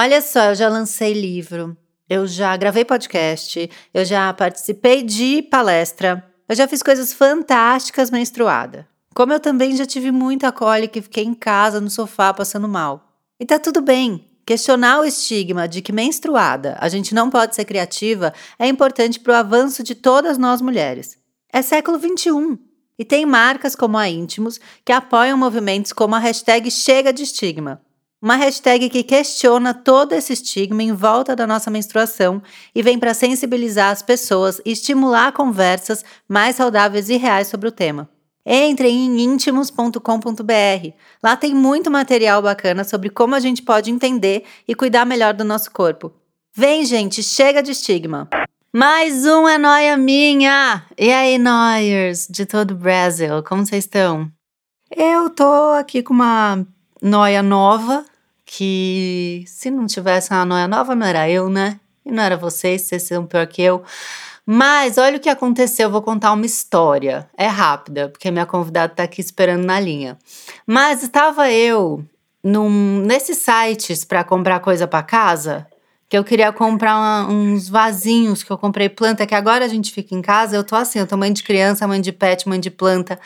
Olha só, eu já lancei livro, eu já gravei podcast, eu já participei de palestra, eu já fiz coisas fantásticas menstruada. Como eu também já tive muita cólica e fiquei em casa no sofá passando mal. E tá tudo bem. Questionar o estigma de que menstruada a gente não pode ser criativa é importante para o avanço de todas nós mulheres. É século XXI e tem marcas como a Íntimos que apoiam movimentos como a hashtag Chega de Estigma, uma hashtag que questiona todo esse estigma em volta da nossa menstruação e vem para sensibilizar as pessoas e estimular conversas mais saudáveis e reais sobre o tema. Entre em íntimos.com.br. Lá tem muito material bacana sobre como a gente pode entender e cuidar melhor do nosso corpo. Vem, gente, chega de estigma. Mais um é noia minha! E aí, noiers de todo o Brasil, como vocês estão? Eu tô aqui com uma noia nova, que se não tivesse uma noia nova, não era eu, né? E não era vocês, vocês são pior que eu. Mas olha o que aconteceu, eu vou contar uma história. É rápida, porque minha convidada está aqui esperando na linha. Mas estava eu num, nesses sites para comprar coisa para casa, que eu queria comprar uma, uns vasinhos que eu comprei planta, que agora a gente fica em casa, eu tô assim, eu tô mãe de criança, mãe de pet, mãe de planta,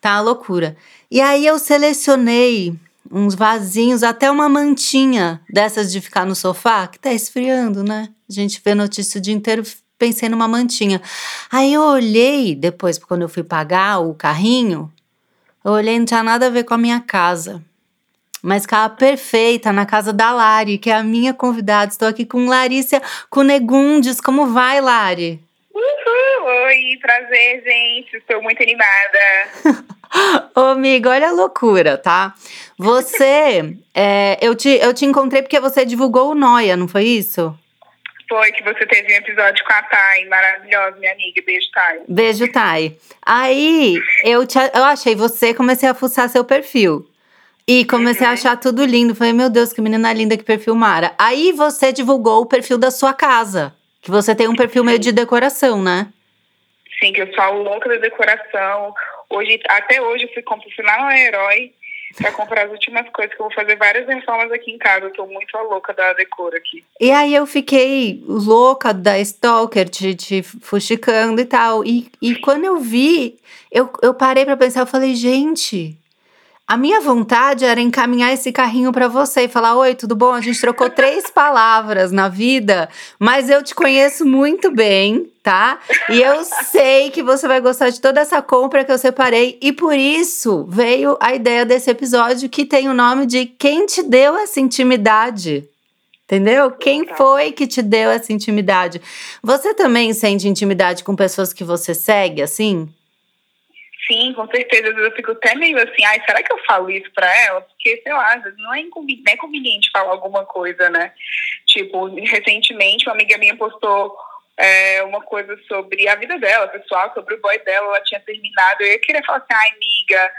tá uma loucura. E aí eu selecionei uns vasinhos, até uma mantinha dessas de ficar no sofá, que tá esfriando, né? A gente vê notícia o dia inteiro, pensei numa mantinha. Aí eu olhei, depois, quando eu fui pagar o carrinho, eu olhei, não tinha nada a ver com a minha casa. Mas ficava perfeita na casa da Lari, que é a minha convidada. Estou aqui com Larissa Cunegundes. Como vai, Lari? Uhul! Oi, prazer, gente. Estou muito animada. Ô, amigo, olha a loucura, tá? Você, é, eu, te, eu te encontrei porque você divulgou o Noia, não foi isso? Foi, que você teve um episódio com a Thay, maravilhosa, minha amiga. Beijo, Thay. Beijo, Thay. Aí, eu, te, eu achei você, comecei a fuçar seu perfil. E comecei uhum. a achar tudo lindo. Falei, meu Deus, que menina linda, que perfil Mara. Aí você divulgou o perfil da sua casa. Que você tem um perfil meio de decoração, né? Sim, que eu sou louca da decoração. Hoje, até hoje, eu fui, lá no Herói para comprar as últimas coisas, que eu vou fazer várias reformas aqui em casa. Eu tô muito louca da decora aqui. E aí eu fiquei louca da Stalker, te, te fuxicando e tal. E, e quando eu vi, eu, eu parei para pensar, eu falei, gente, a minha vontade era encaminhar esse carrinho para você e falar: Oi, tudo bom? A gente trocou três palavras na vida, mas eu te conheço muito bem, tá? E eu sei que você vai gostar de toda essa compra que eu separei, e por isso veio a ideia desse episódio que tem o nome de Quem te deu essa intimidade? Entendeu? Quem foi que te deu essa intimidade? Você também sente intimidade com pessoas que você segue, assim? Sim, com certeza. Eu fico até meio assim, ai, será que eu falo isso pra ela? Porque, sei lá, não é, não é conveniente falar alguma coisa, né? Tipo, recentemente uma amiga minha postou é, uma coisa sobre a vida dela, pessoal, sobre o boy dela, ela tinha terminado. Eu queria falar assim, ai, amiga,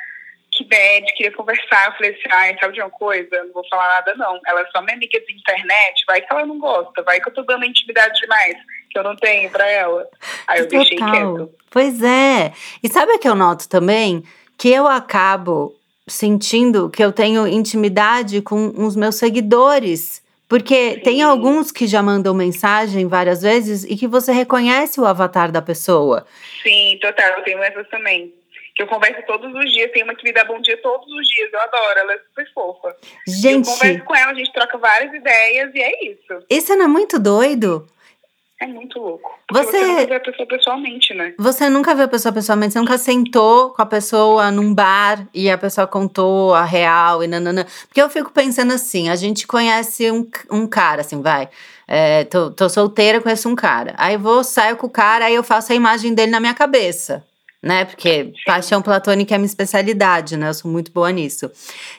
que bad, queria conversar. Eu falei assim, ai, sabe de uma coisa? Não vou falar nada, não. Ela é só minha amiga de internet, vai que ela não gosta, vai que eu tô dando intimidade demais, que eu não tenho pra ela. Aí eu Total. deixei quieto. Pois é. E sabe o que eu noto também? Que eu acabo sentindo que eu tenho intimidade com os meus seguidores. Porque Sim. tem alguns que já mandam mensagem várias vezes e que você reconhece o avatar da pessoa. Sim, total. Eu tenho essas também que eu converso todos os dias, tem uma que me dá bom dia todos os dias, eu adoro, ela é super fofa. Gente. Eu converso com ela, a gente troca várias ideias e é isso. Isso não é muito doido? É muito louco. Você... você nunca vê a pessoa pessoalmente, né? Você nunca vê a pessoa pessoalmente, você nunca sentou com a pessoa num bar e a pessoa contou a real e nanana. Porque eu fico pensando assim, a gente conhece um, um cara, assim, vai. É, tô, tô solteira, conheço um cara. Aí vou, saio com o cara, aí eu faço a imagem dele na minha cabeça né? Porque paixão platônica é minha especialidade, né? Eu sou muito boa nisso.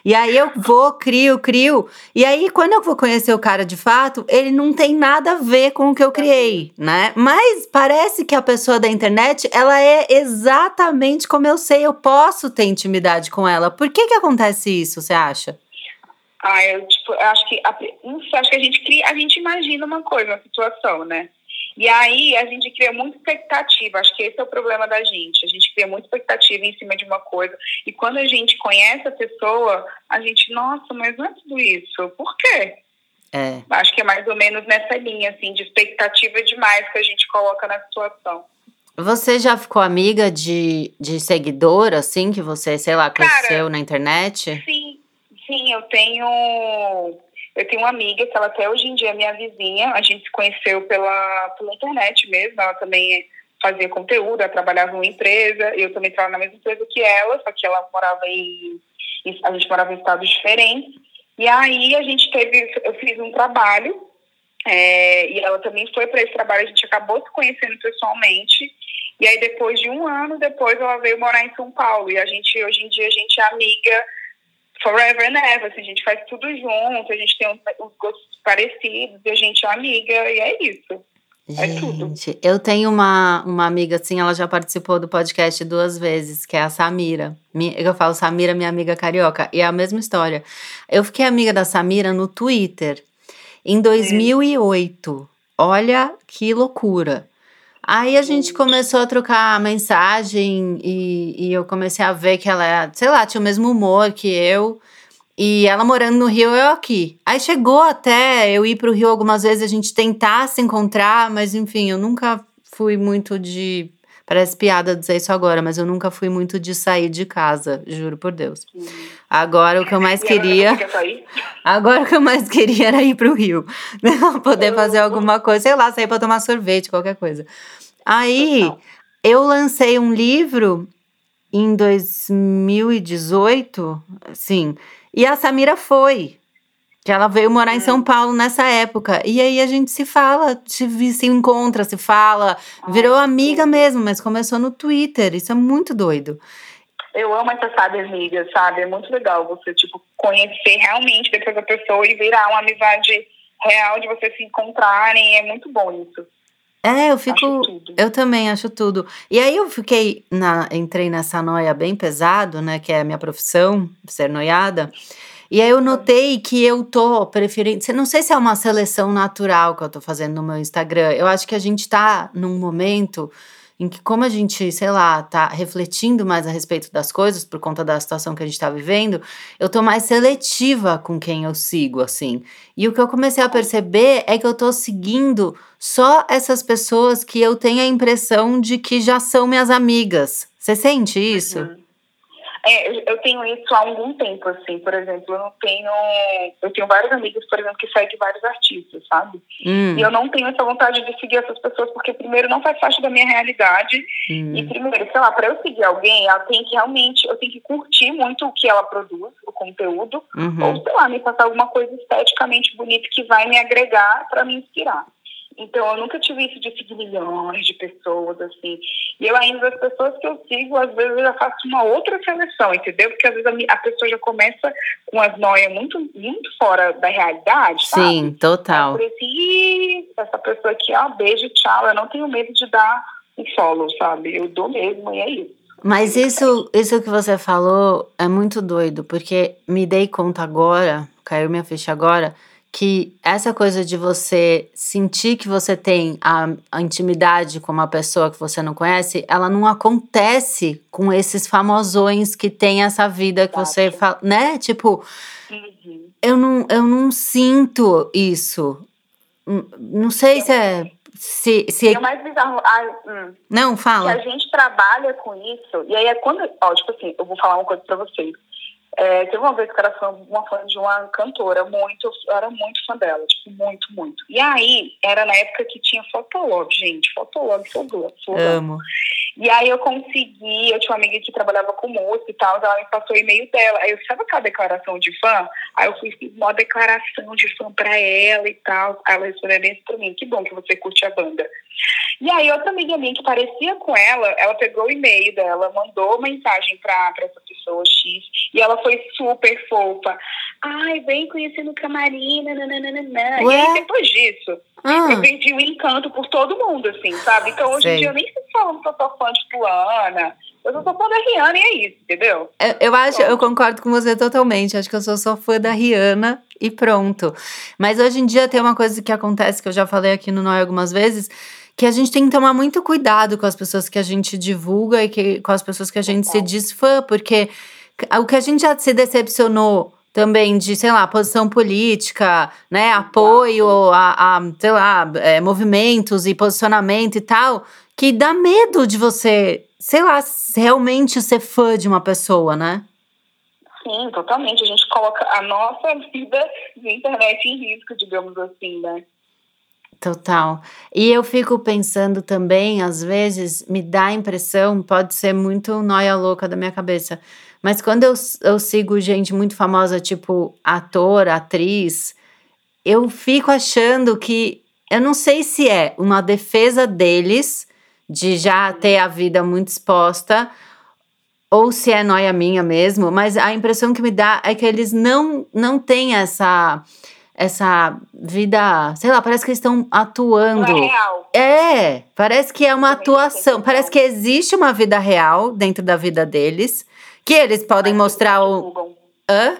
E aí eu vou, crio, crio. E aí, quando eu vou conhecer o cara de fato, ele não tem nada a ver com o que eu criei, né? Mas parece que a pessoa da internet, ela é exatamente como eu sei, eu posso ter intimidade com ela. Por que que acontece isso, você acha? Ah, eu, tipo, eu acho que a, acho que a gente cria, a gente imagina uma coisa, uma situação, né? E aí a gente cria muita expectativa, acho que esse é o problema da gente. A gente cria muita expectativa em cima de uma coisa. E quando a gente conhece a pessoa, a gente, nossa, mas não é tudo isso. Por quê? É. Acho que é mais ou menos nessa linha, assim, de expectativa demais que a gente coloca na situação. Você já ficou amiga de, de seguidor, assim, que você, sei lá, cresceu Cara, na internet? Sim, sim, eu tenho eu tenho uma amiga que ela até hoje em dia é minha vizinha, a gente se conheceu pela, pela internet mesmo, ela também fazia conteúdo, ela trabalhava numa empresa, eu também trabalhava na mesma empresa que ela, só que ela morava em, a gente morava em estados diferentes, e aí a gente teve, eu fiz um trabalho, é, e ela também foi para esse trabalho, a gente acabou se conhecendo pessoalmente, e aí depois de um ano depois ela veio morar em São Paulo, e a gente, hoje em dia, a gente é amiga forever and ever, assim, a gente faz tudo junto, a gente tem uns gostos parecidos, a gente é amiga, e é isso. É gente, eu tenho uma, uma amiga assim, ela já participou do podcast duas vezes, que é a Samira. Eu falo Samira, minha amiga carioca, e é a mesma história. Eu fiquei amiga da Samira no Twitter em 2008. Olha que loucura. Aí a gente começou a trocar mensagem e, e eu comecei a ver que ela, era, sei lá, tinha o mesmo humor que eu. E ela morando no Rio, eu aqui. Aí chegou até eu ir pro Rio algumas vezes, a gente tentar se encontrar, mas enfim, eu nunca fui muito de. Parece piada dizer isso agora, mas eu nunca fui muito de sair de casa, juro por Deus. Agora o que eu mais E queria. Agora? Agora o que eu mais queria era ir pro Rio. né? Poder fazer alguma coisa, sei lá, sair pra tomar sorvete, qualquer coisa. Aí Total. eu lancei um livro em 2018, sim, e a Samira foi. Que ela veio morar em São Paulo nessa época. E aí a gente se fala, se, se encontra, se fala, virou amiga mesmo, mas começou no Twitter. Isso é muito doido. Eu amo essas sabe, amigas, sabe? É muito legal você, tipo, conhecer realmente depois a pessoa e virar uma amizade real de vocês se encontrarem. É muito bom isso. É, eu fico. Acho tudo. Eu também acho tudo. E aí eu fiquei, na, entrei nessa noia bem pesado, né? Que é a minha profissão, ser noiada. E aí eu notei que eu tô preferindo. Não sei se é uma seleção natural que eu tô fazendo no meu Instagram. Eu acho que a gente tá num momento em que, como a gente, sei lá, tá refletindo mais a respeito das coisas por conta da situação que a gente tá vivendo, eu tô mais seletiva com quem eu sigo, assim. E o que eu comecei a perceber é que eu tô seguindo só essas pessoas que eu tenho a impressão de que já são minhas amigas. Você sente isso? Uhum. É, eu- tenho isso há algum tempo, assim, por exemplo, eu não tenho. Eu tenho vários amigos, por exemplo, que seguem vários artistas, sabe? Hum, E eu não tenho essa vontade de seguir essas pessoas, porque primeiro não faz parte da minha realidade. hum. E primeiro, sei lá, para eu seguir alguém, ela tem que realmente, eu tenho que curtir muito o que ela produz, o conteúdo, Uhum. ou sei lá, me passar alguma coisa esteticamente bonita que vai me agregar para me inspirar. Então, eu nunca tive isso de seguir milhões de pessoas, assim. E eu ainda, as pessoas que eu sigo, às vezes eu já faço uma outra seleção, entendeu? Porque às vezes a, a pessoa já começa com as noias muito, muito fora da realidade, sabe? Sim, total. Por isso, "Ih, essa pessoa aqui, ó, beijo, tchau. Eu não tenho medo de dar um follow, sabe? Eu dou mesmo e é isso. Mas isso, isso que você falou é muito doido, porque me dei conta agora, caiu minha ficha agora, que essa coisa de você sentir que você tem a, a intimidade com uma pessoa que você não conhece, ela não acontece com esses famosões que tem essa vida que você fala, né? Tipo, Uhum. eu não, eu não sinto isso. Não sei se é. Se, se o mais bizarro, ai, hum, Não, que fala. a gente trabalha com isso, e aí é quando, ó, tipo assim, eu vou falar uma coisa pra vocês. É, teve uma vez que era fã, uma fã de uma cantora, muito, eu era muito fã dela, tipo, muito, muito. E aí, era na época que tinha Fotolog, gente, Fotolog, sou boa, sou Amo. E aí eu consegui, eu tinha uma amiga que trabalhava com música e tal, ela me passou o e-mail dela. Aí eu sabe aquela declaração de fã? Aí eu fiz uma declaração de fã pra ela e tal. Aí ela respondeu bem pra mim, que bom que você curte a banda. E aí outra amiga minha que parecia com ela, ela pegou o e-mail dela, mandou mensagem pra, pra essa pessoa X, e ela foi super fofa. Ai, vem conhecer no camarim, nananana. E aí depois disso, Ah, eu vendi o encanto por todo mundo, assim, sabe? Então hoje em dia eu nem sei falando que eu fã de fulana. Eu sou fã da Rihanna e é isso, entendeu? eu, eu acho, eu concordo com você totalmente. Acho que eu sou só fã da Rihanna e pronto. Mas hoje em dia tem uma coisa que acontece que eu já falei aqui no Noi algumas vezes, que a gente tem que tomar muito cuidado com as pessoas que a gente divulga e que, com as pessoas que a gente se Total. diz fã, porque o que a gente já se decepcionou também de, sei lá, posição política, né, apoio a, a sei lá, é, movimentos e posicionamento e tal, que dá medo de você, sei lá, realmente ser fã de uma pessoa, né? Sim, totalmente. A gente coloca a nossa vida de internet em risco, digamos assim, né? Total. E eu fico pensando também, às vezes, me dá a impressão, pode ser muito noia louca da minha cabeça, mas quando eu, eu sigo gente muito famosa, tipo ator, atriz, eu fico achando que, eu não sei se é uma defesa deles, de já ter a vida muito exposta, ou se é noia minha mesmo, mas a impressão que me dá é que eles não, não têm essa essa vida, sei lá, parece que eles estão Não atuando. é real. É, parece que é uma atuação, parece que existe uma vida real dentro da vida deles, que eles podem Mas mostrar eles o. Hã?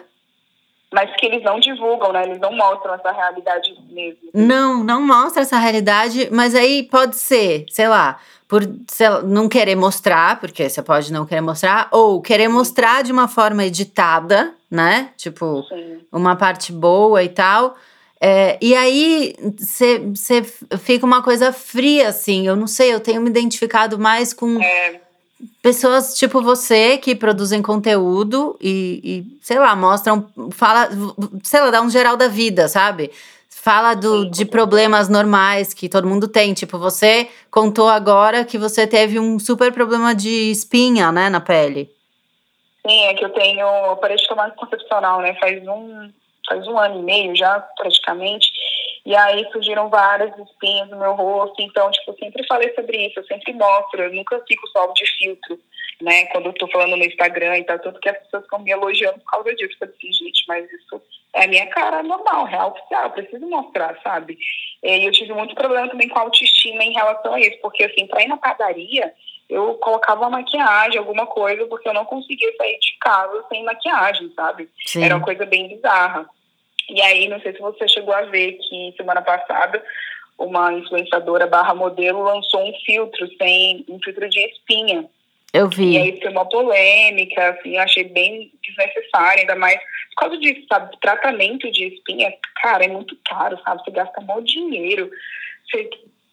Mas que eles não divulgam, né? Eles não mostram essa realidade mesmo. Não, não mostra essa realidade, mas aí pode ser, sei lá, por sei lá, não querer mostrar, porque você pode não querer mostrar, ou querer mostrar de uma forma editada, né? Tipo, Sim. uma parte boa e tal. É, e aí você fica uma coisa fria, assim. Eu não sei, eu tenho me identificado mais com É, pessoas tipo você que produzem conteúdo e, e, sei lá, mostram, fala, sei lá, dá um geral da vida, sabe? Fala do, de problemas normais que todo mundo tem. Tipo, você contou agora que você teve um super problema de espinha, né, na pele. sim, é que eu tenho. Eu parei de tomar anticoncepcional, né? Faz um, faz um ano e meio já, praticamente. E aí surgiram várias espinhas no meu rosto. Então, tipo, eu sempre falei sobre isso, eu sempre mostro. Eu nunca fico só de filtro, né? Quando eu tô falando no Instagram e tal. Tanto que as pessoas ficam me elogiando por causa disso. Eu assim, gente, mas isso é a minha cara normal, real oficial. Eu preciso mostrar, sabe? E eu tive muito problema também com a autoestima em relação a isso. Porque, assim, pra ir na padaria, eu colocava uma maquiagem, alguma coisa, porque eu não conseguia sair de casa sem maquiagem, sabe? Sim. Era uma coisa bem bizarra. E aí, não sei se você chegou a ver que semana passada uma influenciadora barra modelo lançou um filtro sem um filtro de espinha. Eu E vi. aí foi uma polêmica, assim, eu achei bem desnecessário, ainda mais por causa disso, sabe? Tratamento de espinha, cara, é muito caro, sabe? Você gasta mó dinheiro. Você,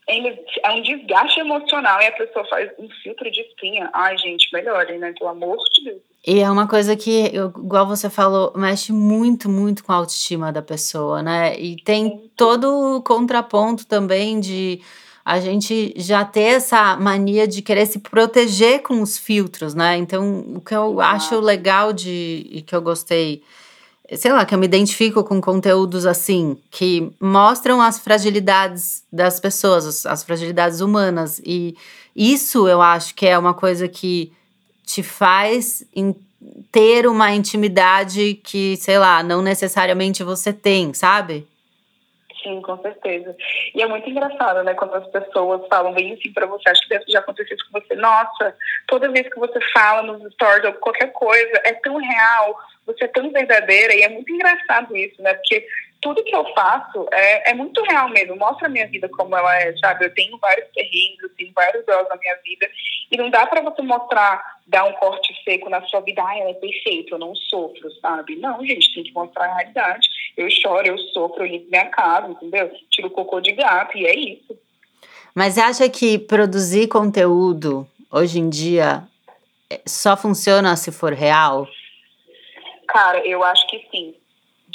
ainda é um desgaste emocional e a pessoa faz um filtro de espinha. Ai, gente, melhorem, né? Pelo amor de Deus. E é uma coisa que, igual você falou, mexe muito, muito com a autoestima da pessoa, né? E tem todo o contraponto também de a gente já ter essa mania de querer se proteger com os filtros, né? Então, o que eu acho Exato. legal de e que eu gostei, sei lá, que eu me identifico com conteúdos assim, que mostram as fragilidades das pessoas, as- fragilidades humanas. E isso eu acho que é uma coisa que te faz ter uma intimidade que, sei lá, não necessariamente você tem, sabe? Sim, com certeza. E é muito engraçado, né, quando as pessoas falam bem assim pra você, acho que deve já aconteceu isso com você. Nossa, toda vez que você fala nos stories ou qualquer coisa, é tão real, você é tão verdadeira, e é muito engraçado isso, né, porque tudo que eu faço é, é muito real mesmo, mostra a minha vida como ela é, sabe? Eu tenho vários terrenos, eu tenho vários graus na minha vida, e não dá pra você mostrar, dar um corte seco na sua vida, ah, ela é perfeita, eu não sofro, sabe? Não, gente, tem que mostrar a realidade. Eu choro, eu sofro, eu limpo minha casa, entendeu? Tiro cocô de gato, e é isso. Mas acha que produzir conteúdo hoje em dia eh, só funciona se for real? Cara, eu acho que sim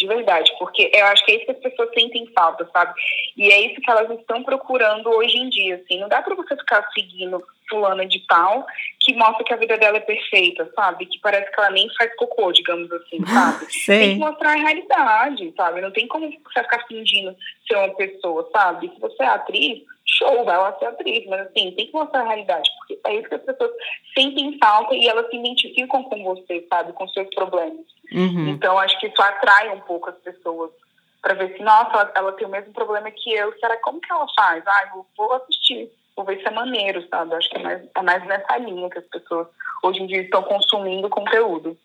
de verdade, porque eu acho que é isso que as pessoas sentem falta, sabe? E é isso que elas estão procurando hoje em dia, assim. Não dá para você ficar seguindo fulana de tal que mostra que a vida dela é perfeita, sabe? Que parece que ela nem faz cocô, digamos assim, sabe? Tem que mostrar a realidade, sabe? Não tem como você ficar fingindo ser uma pessoa, sabe? Se você é atriz, show, vai lá ser atriz, mas assim, tem que mostrar a realidade, porque é isso que as pessoas sentem falta e elas se identificam com você, sabe? Com seus problemas. Uhum. Então, acho que isso atrai um pouco as pessoas para ver se, nossa, ela, ela, tem o mesmo problema que eu, será como que ela faz? Ah, eu vou assistir, vou ver se é maneiro, sabe? Acho que é mais, é mais nessa linha que as pessoas hoje em dia estão consumindo conteúdo.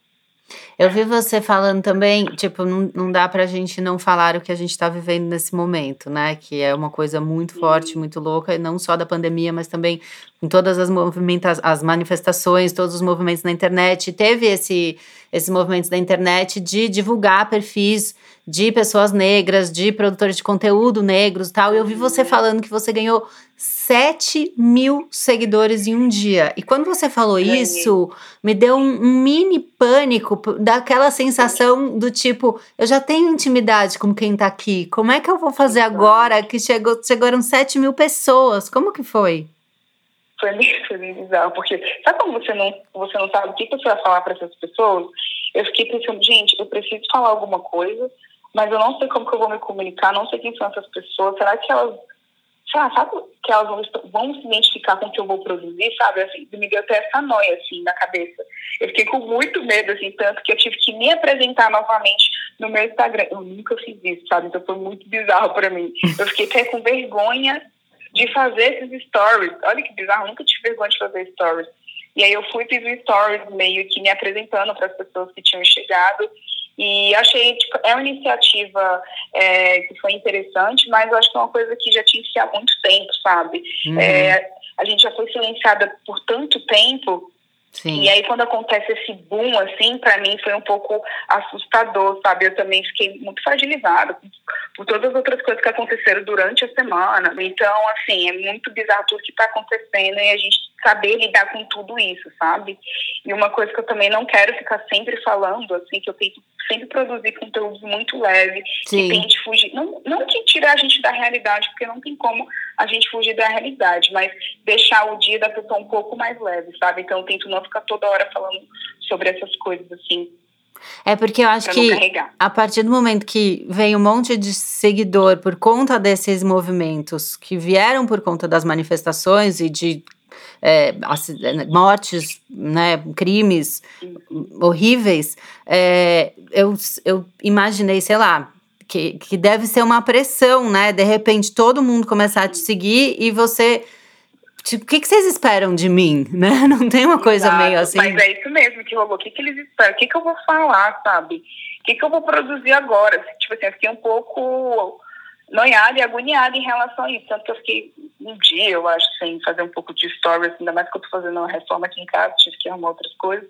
Eu vi você falando também, tipo, não, não dá pra gente não falar o que a gente tá vivendo nesse momento, né? Que é uma coisa muito forte, muito louca, e não só da pandemia, mas também com todas as movimentas, as manifestações, todos os movimentos na internet. Teve esse, esses movimentos da internet de divulgar perfis de pessoas negras, de produtores de conteúdo negros e tal. E eu vi você uhum. falando que você ganhou 7 mil seguidores em um dia. E quando você falou isso, me deu um, um, mini pânico daquela sensação do tipo, eu já tenho intimidade com quem tá aqui. Como é que eu vou fazer agora que chegou, chegaram 7 mil pessoas? Como que foi? Foi meio, foi bizarro, porque sabe quando você não, você não sabe o que você vai falar para essas pessoas? Eu fiquei pensando, gente, eu preciso falar alguma coisa, mas eu não sei como que eu vou me comunicar, não sei quem são essas pessoas, será que elas, sabe, sabe que elas vão, vão se identificar com o que eu vou produzir, sabe? Assim, me deu até essa noia, assim, na cabeça. Eu fiquei com muito medo, assim, tanto que eu tive que me apresentar novamente no meu Instagram. Eu nunca fiz isso, sabe? Então foi muito bizarro para mim. Eu fiquei até com vergonha de fazer esses stories. Olha que bizarro, nunca tive vergonha de fazer stories. E aí eu fui fiz um stories meio que me apresentando para as pessoas que tinham chegado. E achei, tipo, é uma iniciativa é, que foi interessante, mas eu acho que é uma coisa que já tinha que há muito tempo, sabe? Uhum. É, a gente já foi silenciada por tanto tempo Sim. E aí, quando acontece esse boom, assim, para mim foi um pouco assustador, sabe? Eu também fiquei muito fragilizada por todas as outras coisas que aconteceram durante a semana. Então, assim, é muito bizarro tudo que está acontecendo e a gente saber lidar com tudo isso, sabe? E uma coisa que eu também não quero ficar sempre falando, assim, que eu tento sempre produzir conteúdos muito leve, Sim. que tente fugir, não, não que tirar a gente da realidade, porque não tem como a gente fugir da realidade, mas deixar o dia da pessoa um pouco mais leve, sabe? Então eu tento não ficar toda hora falando sobre essas coisas, assim, é porque eu acho que a partir do momento que vem um monte de seguidor por conta desses movimentos que vieram por conta das manifestações e de é, né, mortes, né, crimes horríveis, é, eu, eu imaginei, sei lá, que, que deve ser uma pressão, né? De repente todo mundo começar a te seguir e você. Tipo, o que, que vocês esperam de mim, né? Não tem uma coisa Exato, meio assim. Mas é isso mesmo que rolou. O que, que eles esperam? O que, que eu vou falar, sabe? O que, que eu vou produzir agora? Tipo assim, eu fiquei um pouco noiada e agoniada em relação a isso. Tanto que eu fiquei um dia, eu acho, sem fazer um pouco de stories, ainda mais que eu tô fazendo uma reforma aqui em casa, tive que arrumar outras coisas.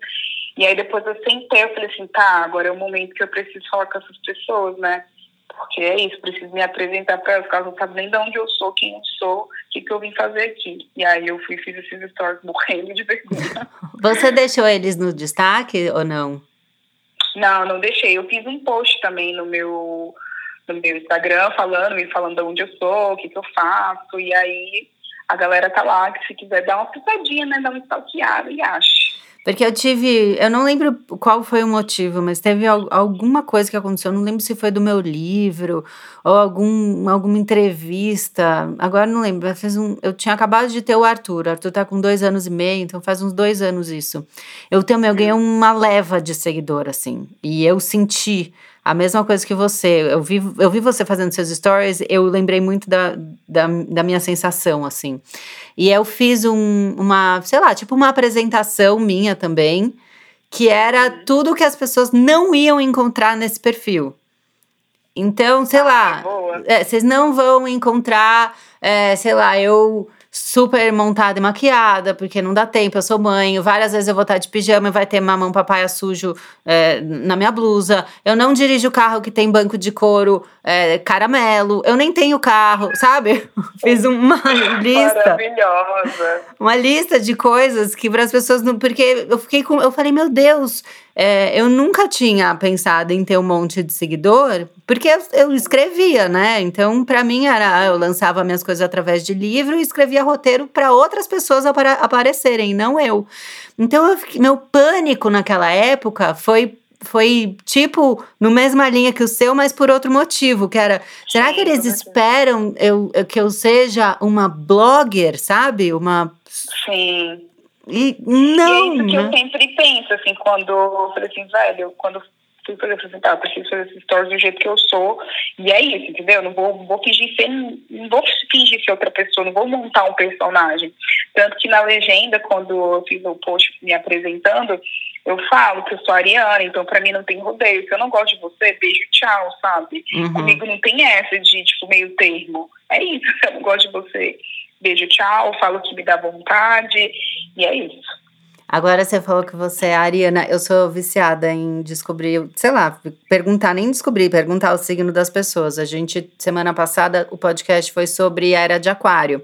E aí depois eu sentei, eu falei assim, tá, agora é o momento que eu preciso falar com essas pessoas, né? Porque é isso, preciso me apresentar para elas, porque elas não sabem nem de onde eu sou, quem eu sou, o que, que eu vim fazer aqui. E aí eu fui fiz esses stories morrendo de vergonha. Você deixou eles no destaque ou não? Não, não deixei. Eu fiz um post também no meu no meu Instagram falando, me falando de onde eu sou, o que, que eu faço, e aí a galera tá lá, que se quiser dar uma pisadinha, né, dar uma stalkeada e acha. Porque eu tive, eu não lembro qual foi o motivo, mas teve alguma coisa que aconteceu, eu não lembro se foi do meu livro ou algum, alguma entrevista, agora não lembro, fez um, eu tinha acabado de ter o Arthur, o Arthur tá com dois anos e meio, então faz uns dois anos isso. Eu também, eu ganhei uma leva de seguidor, assim, e eu senti a mesma coisa que você. Eu vi, eu vi você fazendo seus stories, eu lembrei muito da, da, da minha sensação, assim. E eu fiz um, uma, sei lá, tipo uma apresentação minha também, que era tudo que as pessoas não iam encontrar nesse perfil. Então, sei ah, lá, é, vocês não vão encontrar, é, sei lá, eu super montada e maquiada, porque não dá tempo, eu sou mãe, várias vezes eu vou estar de pijama e vai ter mamão papaya sujo é, na minha blusa. Eu não dirijo o carro que tem banco de couro é, caramelo, eu nem tenho carro, sabe? Fiz uma lista. Maravilhosa. Uma lista de coisas que para as pessoas não. Porque eu fiquei com. Eu falei, meu Deus, é, eu nunca tinha pensado em ter um monte de seguidor, porque eu, eu escrevia, né? Então, para mim, era eu lançava minhas coisas através de livro e escrevia roteiro para outras pessoas apara aparecerem, não eu. Então, eu, meu pânico naquela época foi foi tipo no mesma linha que o seu, mas por outro motivo, que era, será que eles esperam eu, que eu seja uma blogger, sabe? Uma Sim. E não. E é isso que né? eu sempre penso, assim, quando eu falei assim, velho, quando fui fazer apresentar, eu preciso fazer esses stories do jeito que eu sou. E é isso, entendeu? Não vou, vou fingir ser, não vou fingir ser outra pessoa, não vou montar um personagem. Tanto que na legenda, quando eu fiz o post me apresentando, eu falo que eu sou ariana, então pra mim não tem rodeio. Se eu não gosto de você, beijo, tchau, sabe? Uhum. Comigo não tem essa de, tipo, meio termo. É isso, se eu não gosto de você, beijo, tchau, falo que me dá vontade, e é isso. Agora você falou que você é ariana. Eu sou viciada em descobrir, sei lá, perguntar, nem descobrir, perguntar o signo das pessoas. A gente, semana passada, o podcast foi sobre a era de aquário.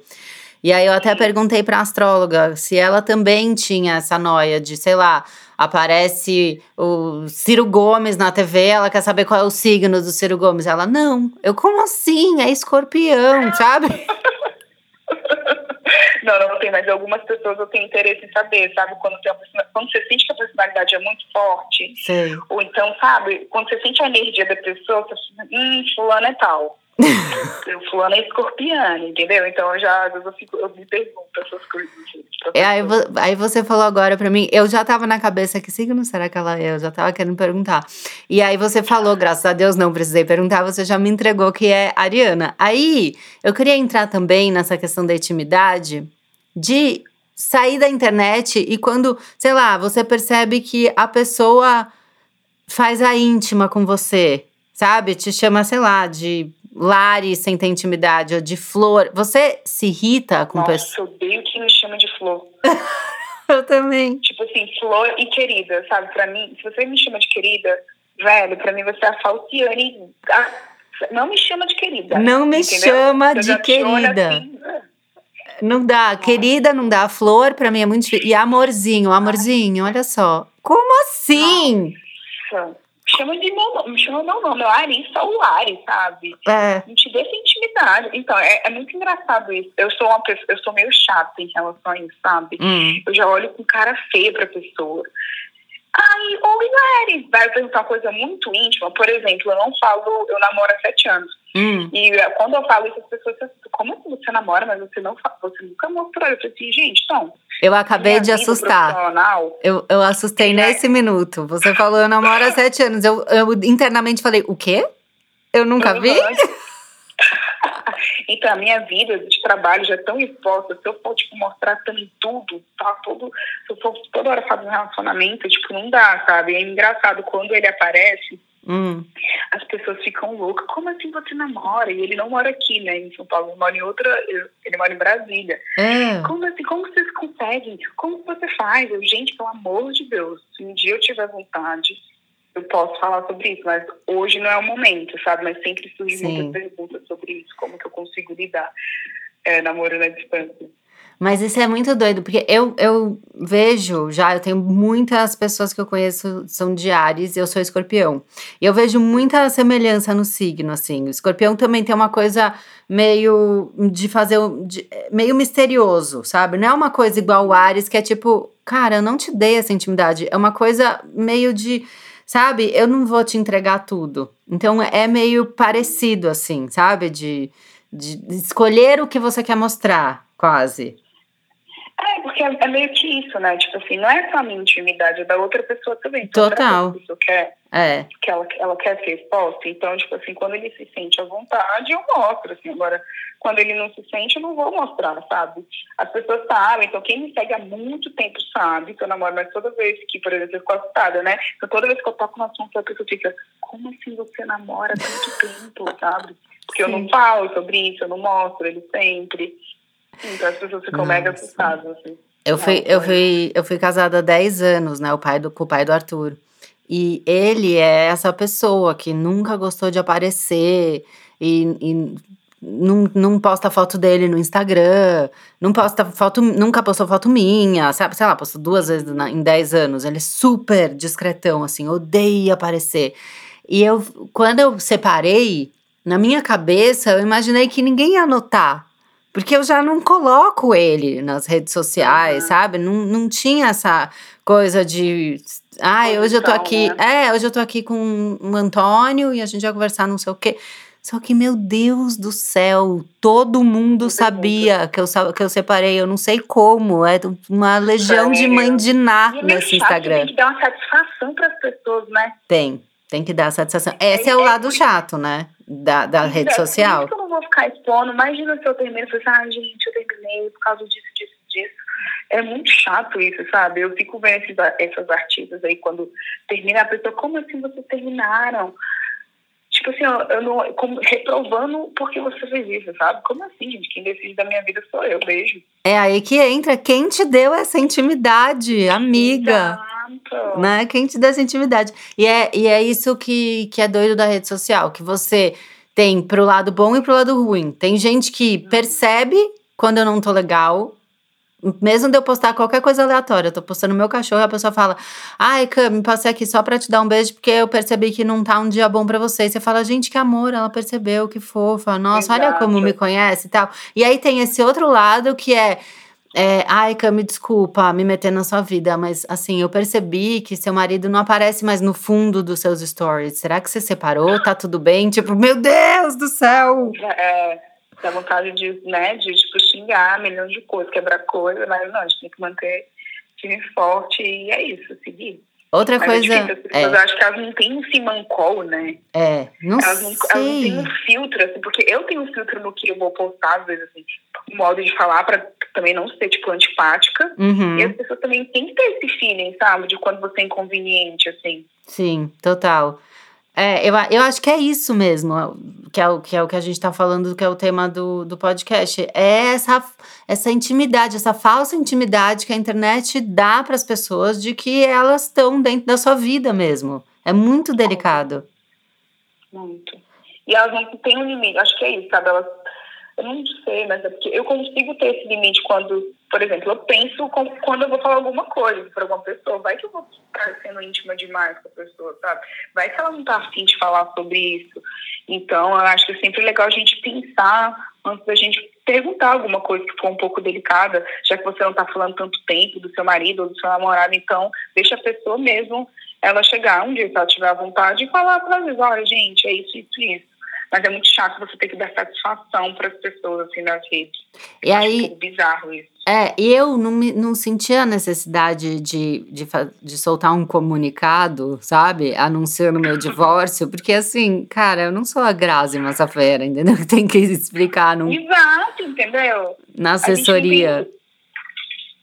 E aí eu até perguntei para a astróloga se ela também tinha essa noia de, sei lá, aparece o Ciro Gomes na TV, ela quer saber qual é o signo do Ciro Gomes. Ela, não, eu como assim? É escorpião, sabe? Não, não tem, mas algumas pessoas eu tenho interesse em saber, sabe? Quando, tem uma, quando você sente que a personalidade é muito forte, Sei. ou então, sabe, quando você sente a energia da pessoa, você fica, hum, fulano é tal. fulano é escorpiano, entendeu? Então eu já, às vezes eu, fico, eu me pergunto essas coisas. É, aí, aí você falou agora pra mim, eu já tava na cabeça, que signo será que ela é? Eu já tava querendo perguntar. E aí você falou, graças a Deus não precisei perguntar, você já me entregou que é Ariana. Aí eu queria entrar também nessa questão da intimidade, de sair da internet e quando, sei lá, você percebe que a pessoa faz a íntima com você, sabe? Te chama, sei lá, de Lari sem ter intimidade, ou de flor. Você se irrita com pessoas. Eu odeio que me chama de flor. Eu também. Tipo assim, flor e querida, sabe? Pra mim, se você me chama de querida, velho, pra mim você é a Falciane. Ah, Não me chama de querida. Não me entendeu? chama Eu de olho querida. assim, ah, Não dá. Querida, não dá. Flor, pra mim é muito difícil. E amorzinho, amorzinho, olha só. Como assim? Nossa, chama de meu nome, me chama meu nome, é Larissa ou Lari, sabe? É. Não te dê essa intimidade. Então, é, é muito engraçado isso. Eu sou uma pessoa, eu sou meio chata em relação a isso, sabe? Hum. Eu já olho com cara feia pra pessoa. Aí, oi, Vai perguntar uma coisa muito íntima. Por exemplo, eu não falo, eu namoro há sete anos. Hum. E eh, quando eu falo isso, as pessoas ficam, como assim você namora, mas você não fala, você nunca mostrou. Eu falei assim, gente, então. Eu acabei de assustar. Eu, eu assustei Né? nesse minuto. Você falou, eu namoro há sete anos. Eu, eu internamente falei, o quê? Eu nunca vi? então, a minha vida de trabalho já é tão exposta, se eu for, tipo, mostrar também tudo, tá? Todo, se eu for toda hora fazer um relacionamento, tipo, não dá, sabe? É engraçado, quando ele aparece, Hum. as pessoas ficam loucas. Como assim você namora? E ele não mora aqui, né, em São Paulo, ele mora em outra, ele mora em Brasília. É. Como assim? Como vocês conseguem? Como você faz? Eu, gente, pelo amor de Deus, se um dia eu tiver vontade, eu posso falar sobre isso, mas hoje não é o momento, sabe? Mas sempre surgem muitas perguntas sobre isso, como que eu consigo lidar é, namorando à distância. Mas isso é muito doido, porque eu, eu vejo já, eu tenho muitas pessoas que eu conheço são de Ares eu sou escorpião. E eu vejo muita semelhança no signo, assim. O escorpião também tem uma coisa meio de fazer, de- meio misterioso, sabe? Não é uma coisa igual o Ares, que é tipo, cara, eu não te dei essa intimidade. É uma coisa meio de, sabe? Eu não vou te entregar tudo. Então é meio parecido, assim, sabe? De, de escolher o que você quer mostrar, quase. É, porque é, é meio que isso, né? Tipo assim, não é só a minha intimidade, é da outra pessoa também. Então, será que Total. a pessoa quer, É. que ela, ela quer ser exposta? Então, tipo assim, quando ele se sente à vontade, eu mostro, assim. Agora, quando ele não se sente, eu não vou mostrar, sabe? As pessoas sabem, então quem me segue há muito tempo sabe que eu namoro, mas toda vez que, por exemplo, eu fico assustada, né? Então, toda vez que eu toco no assunto, a pessoa fica, como assim você namora há tanto tempo, sabe? Porque eu não Sim. falo sobre isso, eu não mostro ele sempre. Então, as pessoas ficam mega Nossa. assustadas, assim. Eu fui, eu fui, eu fui casada há 10 anos, né? O pai do, com o pai do Arthur. E ele é essa pessoa que nunca gostou de aparecer e, e não, não posta foto dele no Instagram, não posta foto, nunca postou foto minha, sabe? Sei lá, postou duas vezes na, em 10 anos. Ele é super discretão, assim, odeia aparecer. E eu, quando eu separei, na minha cabeça, eu imaginei que ninguém ia notar. Porque eu já não coloco ele nas redes sociais, uhum. sabe? Não, não tinha essa coisa de. Ai, ah, hoje eu tô aqui. Né? É, hoje eu tô aqui com o Antônio e a gente vai conversar não sei o quê. Só que, meu Deus do céu, todo mundo sabia que eu, que eu separei. Eu não sei como. É uma legião de mãe de e nesse Instagram. Tem que dar uma satisfação para as pessoas, né? Tem, tem que dar satisfação. Esse é, é o lado chato, né? Da, da rede é, social. Por isso que eu não vou ficar expondo. Imagina se eu termino e falo assim, ah, gente, eu terminei por causa disso, disso, disso. É muito chato isso, sabe? Eu fico vendo esses, essas artistas aí quando termina a pessoa, como assim vocês terminaram? tipo assim, eu não, como, reprovando porque você fez isso, sabe? Como assim, gente? Quem decide da minha vida sou eu, beijo. É aí que entra quem te deu essa intimidade, amiga. Exato. Né? Quem te deu essa intimidade. E é, e é isso que, que é doido da rede social, que você tem pro lado bom e pro lado ruim. Tem gente que uhum. percebe quando eu não tô legal, mesmo de eu postar qualquer coisa aleatória, eu tô postando meu cachorro a pessoa fala: Ai, Cam, me passei aqui só pra te dar um beijo porque eu percebi que não tá um dia bom pra você. E você fala: Gente, que amor, ela percebeu, que fofa. Nossa, Exato. olha como me conhece e tal. E aí tem esse outro lado que é. É, ai, Cam, me desculpa me meter na sua vida, mas assim, eu percebi que seu marido não aparece mais no fundo dos seus stories. Será que você separou? Tá tudo bem? Tipo, meu Deus do céu! É, dá vontade de, né, de tipo, xingar, milhão de coisas, quebrar coisa, mas não, a gente tem que manter time forte e é isso, seguir. Outra mas coisa. É difícil, é. Acho que elas não têm um simancol, né? É, não elas não, sei. Elas não têm um filtro, assim, porque eu tenho um filtro no que eu vou postar, às vezes, assim, um modo de falar pra também não ser, tipo, antipática. Uhum. E as pessoas também têm que ter esse feeling, sabe? De quando você é inconveniente, assim. Sim, total. É, eu, eu acho que é isso mesmo, que é o que, é o que a gente está falando, que é o tema do, do podcast. É essa, essa intimidade, essa falsa intimidade que a internet dá para as pessoas de que elas estão dentro da sua vida mesmo. É muito delicado. Muito. E elas não têm um limite, acho que é isso, sabe? Elas eu não sei, mas é porque eu consigo ter esse limite quando, por exemplo, eu penso quando eu vou falar alguma coisa para alguma pessoa. Vai que eu vou estar sendo íntima demais com a pessoa, sabe? Vai que ela não tá afim de falar sobre isso. Então, eu acho que é sempre legal a gente pensar antes da gente perguntar alguma coisa que for um pouco delicada, já que você não está falando tanto tempo do seu marido ou do seu namorado, então deixa a pessoa mesmo ela chegar um dia, se ela tiver vontade, e falar para eles, olha, gente, é isso, isso, isso mas é muito chato você ter que dar satisfação para as pessoas assim nas redes. E eu aí, acho bizarro isso. É, e eu não, me, não sentia a necessidade de, de, de soltar um comunicado, sabe? Anunciando meu divórcio, porque assim, cara, eu não sou a Grazi Massafera, entendeu? Tem que explicar. Num, Exato, entendeu? Na assessoria.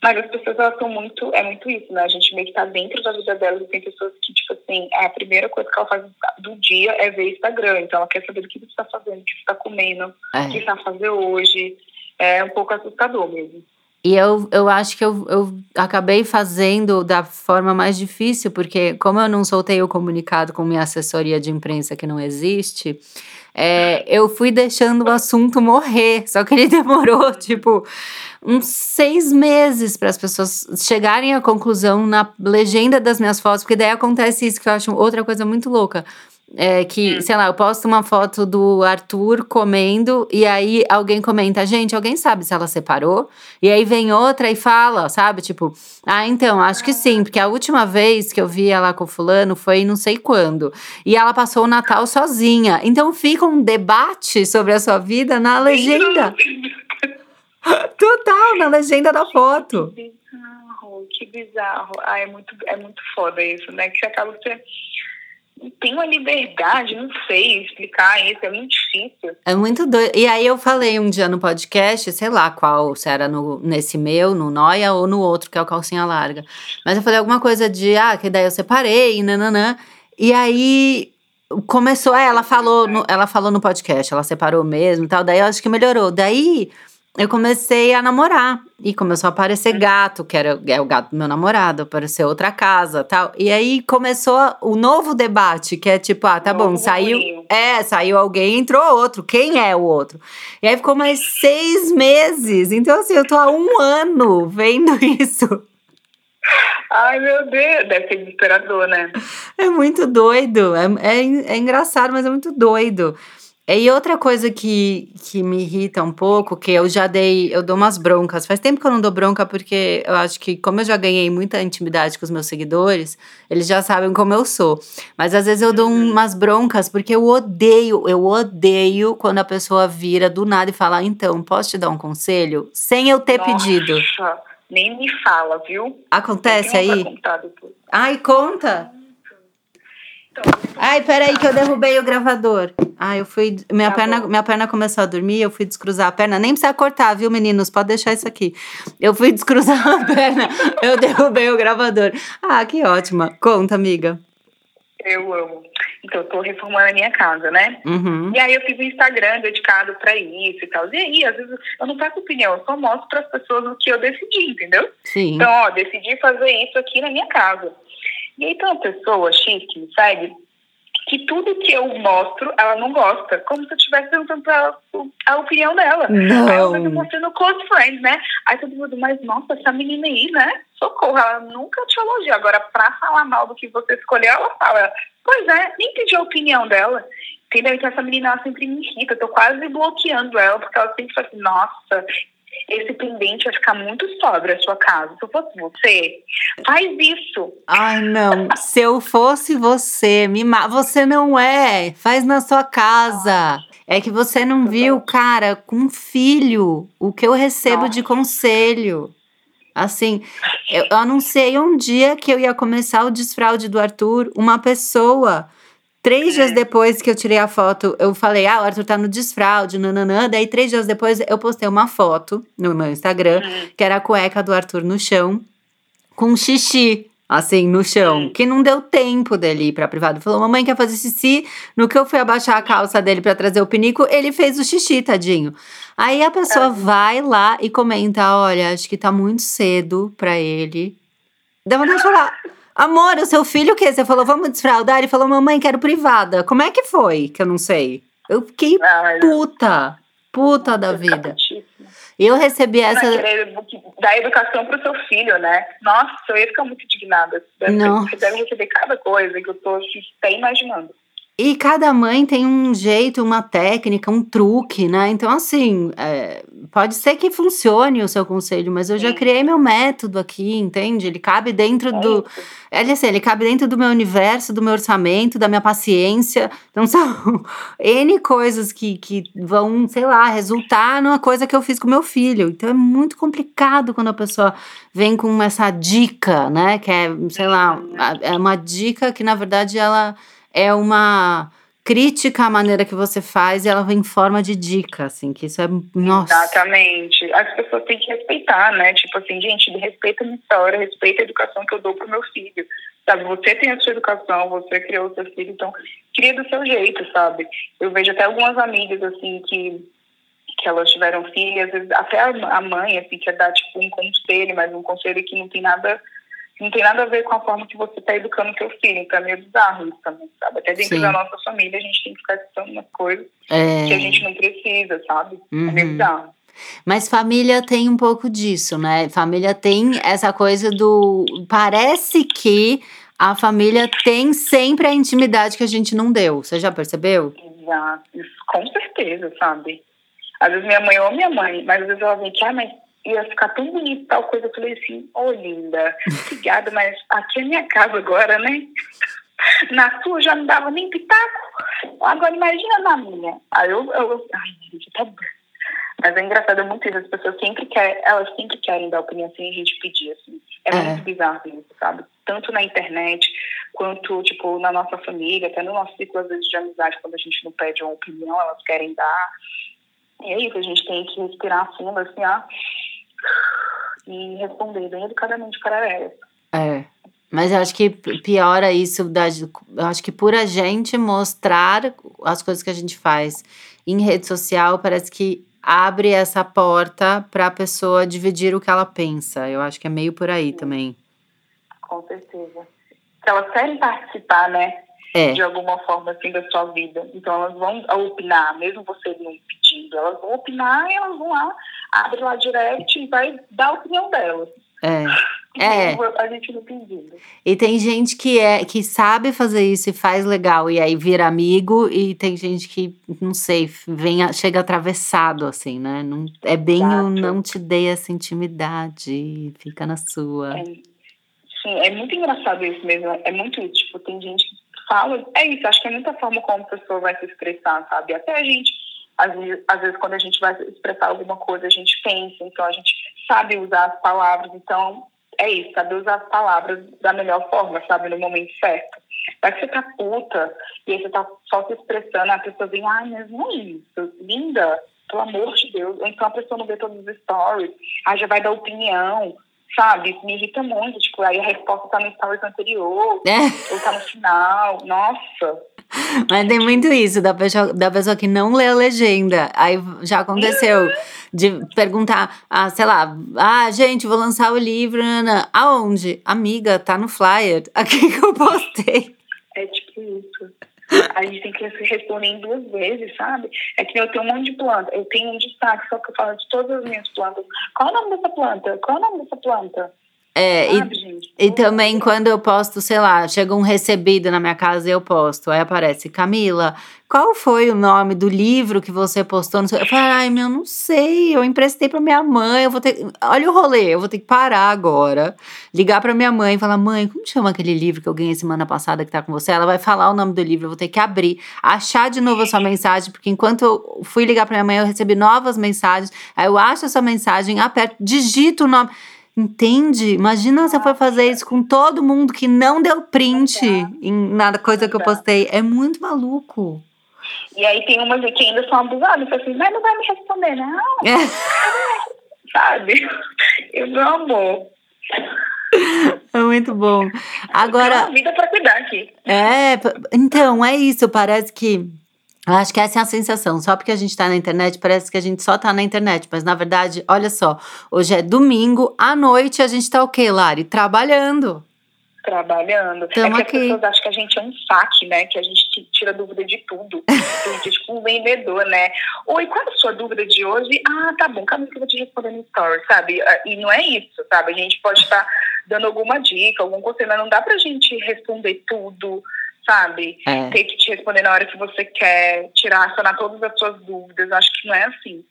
Mas as pessoas, elas são muito, é muito isso, né? A gente meio que tá dentro da vida delas e tem pessoas que, tipo assim, a primeira coisa que ela faz do dia é ver Instagram. Então ela quer saber do que você está fazendo, o que você está comendo, é. o que você tá fazendo hoje. É um pouco assustador mesmo. E eu, eu acho que eu, eu acabei fazendo da forma mais difícil, porque como eu não soltei o comunicado com minha assessoria de imprensa que não existe, é, eu fui deixando o assunto morrer. Só que ele demorou, tipo, uns seis meses para as pessoas chegarem à conclusão na legenda das minhas fotos, porque daí acontece isso que eu acho outra coisa muito louca. É que, hum. sei lá, eu posto uma foto do Arthur comendo e aí alguém comenta, gente, alguém sabe se ela separou? E aí vem outra e fala, sabe? Tipo, ah, então, acho que sim, porque a última vez que eu vi ela com fulano foi não sei quando. E ela passou o Natal sozinha. Então fica um debate sobre a sua vida na legenda. Total, na legenda da foto. Que bizarro, que bizarro. Ah, é muito, é muito foda isso, né? Que você acaba você tem uma liberdade, não sei explicar isso, é muito difícil. É muito doido. E aí eu falei um dia no podcast, sei lá qual, se era no, nesse meu, no Noia, ou no outro, que é o Calcinha Larga. Mas eu falei alguma coisa de, ah, que daí eu separei, nananã. E aí começou, é, ela falou, no, ela falou no podcast, ela separou mesmo e tal, daí eu acho que melhorou. Daí eu comecei a namorar. E começou a aparecer gato, que era é o gato do meu namorado, apareceu outra casa tal. E aí começou o novo debate, que é tipo, ah, tá bom, saiu. É, saiu alguém, entrou outro. Quem é o outro? E aí ficou mais seis meses. Então, assim, eu tô há um ano vendo isso. Ai, meu Deus, deve ser desesperador, né? É muito doido. É, é, é engraçado, mas é muito doido. E outra coisa que, que me irrita um pouco, que eu já dei, eu dou umas broncas. Faz tempo que eu não dou bronca, porque eu acho que, como eu já ganhei muita intimidade com os meus seguidores, eles já sabem como eu sou. Mas às vezes eu dou uhum. umas broncas, porque eu odeio, eu odeio quando a pessoa vira do nada e fala: então, posso te dar um conselho? Sem eu ter Nossa. pedido. Nem me fala, viu? Acontece aí? Ai, conta. Ai, peraí que eu derrubei o gravador. Ai, eu fui. Minha, tá perna, minha perna começou a dormir, eu fui descruzar a perna. Nem precisa cortar, viu, meninos? Pode deixar isso aqui. Eu fui descruzar a perna, eu derrubei o gravador. Ah, que ótima. Conta, amiga. Eu amo. Então, eu tô reformando a minha casa, né? Uhum. E aí eu fiz um Instagram dedicado para isso e tal. E aí, às vezes, eu não faço opinião, eu só mostro para as pessoas o que eu decidi, entendeu? Sim. Então, ó, decidi fazer isso aqui na minha casa. E aí tem uma pessoa X que me segue que tudo que eu mostro, ela não gosta. Como se eu estivesse perguntando pra a opinião dela. Não. Aí eu me mostrando close friends, né? Aí todo mundo, mas nossa, essa menina aí, né? Socorro, ela nunca te elogia. Agora, pra falar mal do que você escolheu, ela fala, pois é, nem pedi a opinião dela. Entendeu? Então essa menina ela sempre me irrita. Eu tô quase bloqueando ela, porque ela sempre fala assim, nossa, esse pendente vai ficar muito sobre a sua casa. Se eu fosse você, faz isso. Ai, não. Se eu fosse você, me ma... você não é. Faz na sua casa. É que você não viu, cara, com filho, o que eu recebo Nossa. de conselho. Assim, eu anunciei um dia que eu ia começar o desfraude do Arthur, uma pessoa Três dias depois que eu tirei a foto, eu falei, ah, o Arthur tá no desfraude, nananã. Daí, três dias depois, eu postei uma foto no meu Instagram, uhum. que era a cueca do Arthur no chão, com xixi, assim, no chão. Uhum. Que não deu tempo dele ir pra privado. Falou, mamãe quer fazer xixi. No que eu fui abaixar a calça dele para trazer o pinico, ele fez o xixi, tadinho. Aí a pessoa uhum. vai lá e comenta, olha, acho que tá muito cedo pra ele. Dá vontade de falar... Amor, o seu filho o quê? Você falou, vamos desfraudar? Ele falou, mamãe, quero privada. Como é que foi? Que eu não sei. Eu fiquei Ai, puta, puta da vida. Eu recebi essa. Dar educação pro seu filho, né? Nossa, eu ia ficar muito indignada. Você deve receber cada coisa que eu tô até imaginando. E cada mãe tem um jeito, uma técnica, um truque, né? Então, assim, é, pode ser que funcione o seu conselho, mas eu Sim. já criei meu método aqui, entende? Ele cabe dentro é do. Ele, assim, ele cabe dentro do meu universo, do meu orçamento, da minha paciência. Então, são N coisas que, que vão, sei lá, resultar numa coisa que eu fiz com meu filho. Então, é muito complicado quando a pessoa vem com essa dica, né? Que é, sei lá, é uma dica que, na verdade, ela é uma crítica à maneira que você faz e ela vem em forma de dica, assim, que isso é. Nossa. Exatamente. As pessoas têm que respeitar, né? Tipo assim, gente, respeita a minha história, respeita a educação que eu dou pro meu filho. Sabe, você tem a sua educação, você criou o seu filho, então cria do seu jeito, sabe? Eu vejo até algumas amigas, assim, que que elas tiveram filhas, até a mãe, assim, quer dar, tipo, um conselho, mas um conselho que não tem nada não tem nada a ver com a forma que você está educando o seu filho. Então é meio bizarro isso também, sabe? Até dentro Sim. da nossa família a gente tem que ficar escutando umas coisas é... que a gente não precisa, sabe? Uhum. É meio uhum. bizarro. Mas família tem um pouco disso, né? Família tem essa coisa do. Parece que a família tem sempre a intimidade que a gente não deu. Você já percebeu? Exato, com certeza, sabe? Às vezes minha mãe ou minha mãe, mas às vezes ela vem que, ah, mas ia ficar tão bonito tal coisa. Eu falei assim, ô oh, linda, obrigada, mas aqui é minha casa agora, né? Na sua já não dava nem pitaco. Agora imagina na minha. Aí eu, eu ai, gente, tá bom. Mas é engraçado, muito isso. As pessoas sempre querem, elas sempre querem dar opinião sem a gente pedir, assim. É, é. muito bizarro isso, sabe? Tanto na internet, quanto, tipo, na nossa família, até no nosso ciclo, às vezes, de amizade, quando a gente não pede uma opinião, elas querem dar. E é isso, a gente tem que respirar fundo, assim, ó e responder bem educadamente para ela. É. Mas eu acho que piora isso, da, eu acho que por a gente mostrar as coisas que a gente faz em rede social, parece que abre essa porta para a pessoa dividir o que ela pensa. Eu acho que é meio por aí Sim. também. Com certeza. Se elas querem participar, né? É. De alguma forma, assim, da sua vida. Então, elas vão opinar, mesmo você não pedindo. Elas vão opinar e elas vão lá, abre lá direct e vai dar a opinião delas. É. É. Mesmo A gente não pedindo. E tem gente que é que sabe fazer isso e faz legal e aí vira amigo e tem gente que não sei, vem chega atravessado assim, né? Não, é bem o não te dei essa intimidade, fica na sua. É, sim, é muito engraçado isso mesmo. É muito, tipo, tem gente que fala. É isso, acho que é muita forma como a pessoa vai se expressar, sabe? Até a gente, às vezes, às vezes, quando a gente vai expressar alguma coisa, a gente pensa, então a gente sabe usar as palavras. Então, é isso, saber usar as palavras da melhor forma, sabe? No momento certo. Vai que você tá puta e aí você tá só se expressando, a pessoa vem, ai, mas não é isso, linda, pelo amor de Deus. Então a pessoa não vê todos os stories, aí já vai dar opinião, sabe? Me irrita muito, tipo, aí a resposta tá no stories anterior, É, ou tá no final, nossa. mas tem muito isso da pessoa, da pessoa que não lê a legenda. Aí já aconteceu de perguntar, ah, sei lá, ah, gente, vou lançar o livro, Ana. aonde? Amiga, tá no flyer. Aqui que eu postei. É tipo isso. A gente tem que se responder em duas vezes, sabe? É que eu tenho um monte de planta. Eu tenho um destaque, só que eu falo de todas as minhas plantas. Qual é o nome dessa planta? Qual é o nome dessa planta? É, e gente? E também quando eu posto, sei lá, chega um recebido na minha casa e eu posto, aí aparece, Camila, qual foi o nome do livro que você postou? Eu falo, ai, meu, não sei, eu emprestei pra minha mãe, eu vou ter. Olha o rolê, eu vou ter que parar agora, ligar pra minha mãe e falar, mãe, como chama aquele livro que eu ganhei semana passada que tá com você? Ela vai falar o nome do livro, eu vou ter que abrir, achar de novo a sua mensagem, porque enquanto eu fui ligar pra minha mãe, eu recebi novas mensagens, aí eu acho essa mensagem, aperto, digito o nome. Entende? Imagina se eu for fazer isso com todo mundo que não deu print em nada coisa que eu postei. É muito maluco. E aí tem umas que ainda são abusadas. Fala assim, mas não vai me responder, não, É, sabe? Eu não amor. é muito bom. Tem Agora, uma vida pra cuidar aqui. é, então, é isso. Parece que. Acho que essa é a sensação. Só porque a gente tá na internet, parece que a gente só tá na internet. Mas na verdade, olha só, hoje é domingo, à noite a gente tá o quê, Lari? Trabalhando. Trabalhando. Tamo é que aqui. as pessoas acham que a gente é um saque, né? Que a gente ti- tira dúvida de tudo. a gente é tipo um vendedor, né? Oi, qual é a sua dúvida de hoje? Ah, tá bom, calma que eu vou te responder no story, sabe? Ah, E não é isso, sabe? A gente pode estar dando alguma dica, algum conselho, mas não dá pra gente responder tudo, sabe? É. Ter que te responder na hora que você quer, tirar, sanar todas as suas dúvidas. Acho que não é assim.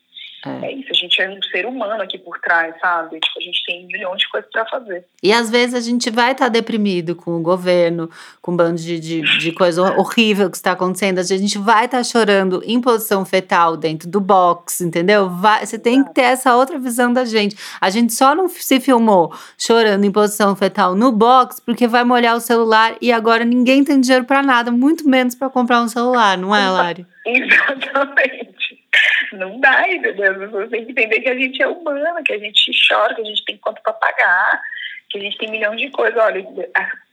É. É isso, a gente é um ser humano aqui por trás, sabe? Tipo, a gente tem milhões de coisas pra fazer. E às vezes a gente vai estar deprimido com o governo, com um bando de, de, de coisa horrível que está acontecendo. A gente vai estar chorando em posição fetal dentro do box, entendeu? Vai, você tem que ter essa outra visão da gente. A gente só não se filmou chorando em posição fetal no box porque vai molhar o celular e agora ninguém tem dinheiro para nada, muito menos para comprar um celular, não é, Lari? Exatamente. Não dá, entendeu? Pessoas têm que entender que a gente é humana, que a gente chora, que a gente tem conta para pagar, que a gente tem milhões de coisas. Olha,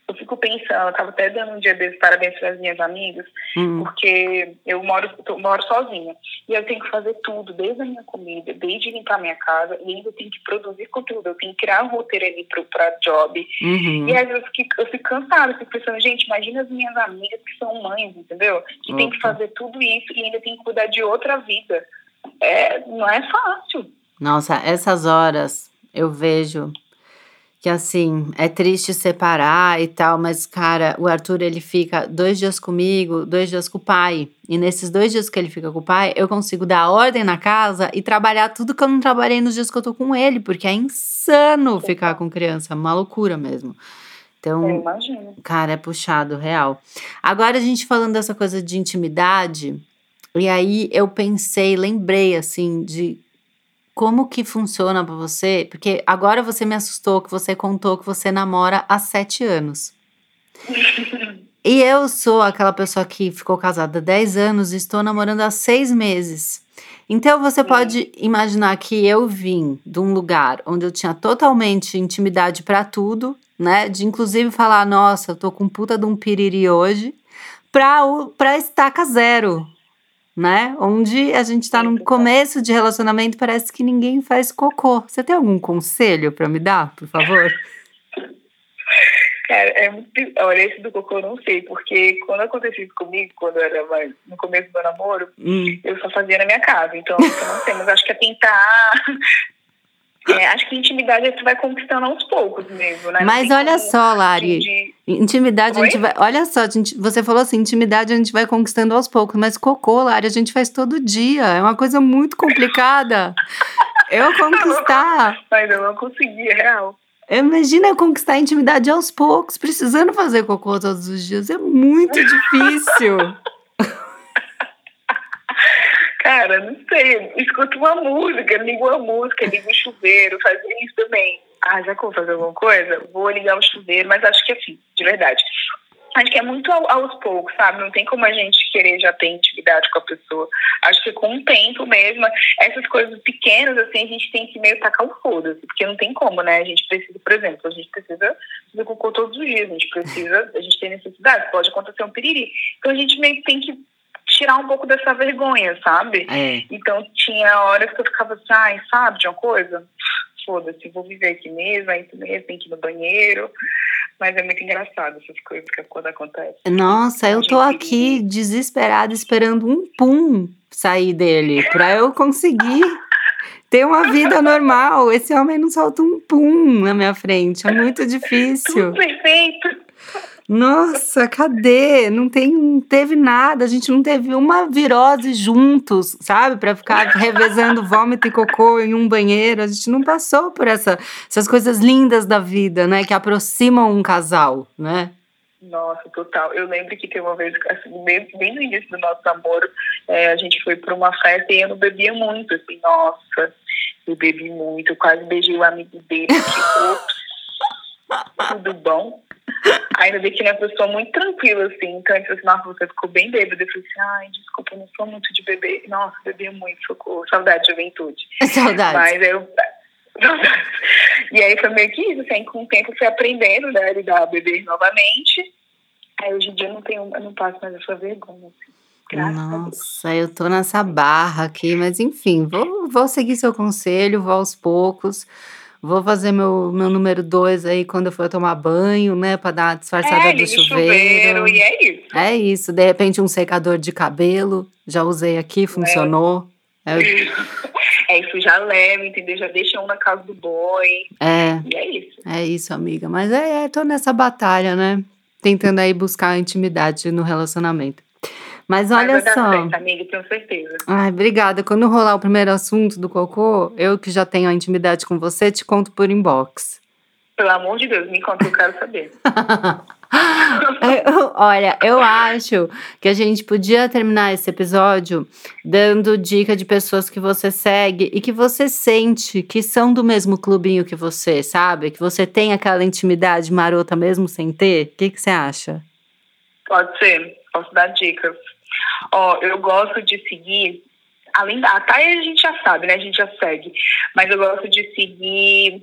eu fico pensando, eu tava até dando um dia desses parabéns para as minhas amigas, Hum. porque eu moro, eu moro sozinha. E eu tenho que fazer tudo, desde a minha comida, desde limpar minha casa, e ainda tenho que produzir conteúdo, eu tenho que criar um roteiro ali para job. Uhum. E às vezes eu fico, eu fico cansada, eu fico pensando, gente, imagina as minhas amigas que são mães, entendeu? Que tem que fazer tudo isso e ainda tem que cuidar de outra vida. É, não é fácil. Nossa, essas horas eu vejo que assim, é triste separar e tal, mas cara, o Arthur ele fica dois dias comigo, dois dias com o pai. E nesses dois dias que ele fica com o pai, eu consigo dar ordem na casa e trabalhar tudo que eu não trabalhei nos dias que eu tô com ele, porque é insano ficar com criança, uma loucura mesmo. Então. Cara, é puxado, real. Agora a gente falando dessa coisa de intimidade, e aí eu pensei, lembrei assim de como que funciona pra você, porque agora você me assustou que você contou que você namora há sete anos. E eu sou aquela pessoa que ficou casada há 10 anos e estou namorando há seis meses. Então você pode imaginar que eu vim de um lugar onde eu tinha totalmente intimidade pra tudo, né? De inclusive falar, nossa, eu tô com puta de um piriri hoje, pra, o- pra estaca zero. Né? Onde a gente tá no começo de relacionamento, parece que ninguém faz cocô. Você tem algum conselho para me dar, por favor? Cara, é muito. Olha, esse do cocô eu não sei, porque quando aconteceu isso comigo, quando eu era mais no começo do namoro, hum. eu só fazia na minha casa. Então, eu não sei, mas acho que é tentar é, acho que intimidade você vai conquistando aos poucos mesmo, né? Mas olha só, Lari. De... Intimidade Oi? a gente vai. Olha só, gente, você falou assim: intimidade a gente vai conquistando aos poucos, mas cocô, Lari, a gente faz todo dia. É uma coisa muito complicada. eu conquistar. Mas eu não consegui, é real. Imagina conquistar a intimidade aos poucos, precisando fazer cocô todos os dias. É muito difícil. Cara, não sei, escuto uma música, ligo uma música, ligo o chuveiro, fazer isso também. Ah, já vou fazer alguma coisa, vou ligar o chuveiro, mas acho que assim, de verdade. Acho que é muito aos poucos, sabe? Não tem como a gente querer já ter intimidade com a pessoa. Acho que com o tempo mesmo, essas coisas pequenas, assim, a gente tem que meio tacar o foda-se, porque não tem como, né? A gente precisa, por exemplo, a gente precisa fazer cocô todos os dias, a gente precisa, a gente tem necessidade, pode acontecer um piriri. Então a gente meio que tem que tirar um pouco dessa vergonha, sabe? É. Então tinha horas que eu ficava assim, ai, sabe de uma coisa? Foda-se, vou viver aqui mesmo, isso mesmo, tem que ir no banheiro. Mas é muito engraçado essas coisas que quando acontecem. Nossa, eu tô aqui desesperada esperando um pum sair dele para eu conseguir ter uma vida normal. Esse homem não solta um pum na minha frente, é muito difícil. Tudo perfeito. Nossa, cadê? Não tem, teve nada. A gente não teve uma virose juntos, sabe? Para ficar revezando vômito e cocô em um banheiro. A gente não passou por essa, essas coisas lindas da vida, né? Que aproximam um casal, né? Nossa, total. Eu lembro que tem uma vez, assim, bem, bem no início do nosso namoro, é, a gente foi para uma festa e eu não bebia muito, assim, nossa, eu bebi muito, eu quase beijei o amigo dele, que, tudo bom? Ainda bem que ele é uma pessoa muito tranquila, assim. Então ele falou assim, nossa, você ficou bem bêbada. Eu falei assim, ai, desculpa, eu não sou muito de beber. Nossa, bebi muito, socorro. Saudade de juventude. Saudade. Mas eu... E aí foi meio que isso, assim, com o tempo eu fui aprendendo, né, a lidar a beber novamente. Aí hoje em dia eu não tenho, eu não passo mais essa vergonha, assim. Nossa, eu tô nessa barra aqui, mas enfim, vou, vou seguir seu conselho, vou aos poucos. Vou fazer meu, meu número dois aí quando eu for tomar banho, né? Pra dar uma disfarçada é, do chuveiro. chuveiro. E é isso. É isso. De repente, um secador de cabelo. Já usei aqui, funcionou. É, é isso, já leva, entendeu? Já deixa um na casa do boy. É. E é isso. É isso, amiga. Mas é, é tô nessa batalha, né? Tentando aí buscar intimidade no relacionamento. Mas olha Vai só. Certo, amiga, tenho certeza. Ai, obrigada. Quando rolar o primeiro assunto do cocô, eu que já tenho a intimidade com você, te conto por inbox. Pelo amor de Deus, me conta, eu quero saber. Olha, eu acho que a gente podia terminar esse episódio dando dica de pessoas que você segue e que você sente que são do mesmo clubinho que você, sabe? Que você tem aquela intimidade marota mesmo sem ter. O que, que você acha? Pode ser, posso dar dicas. Ó, eu gosto de seguir, além da. Thay a gente já sabe, né? A gente já segue. Mas eu gosto de seguir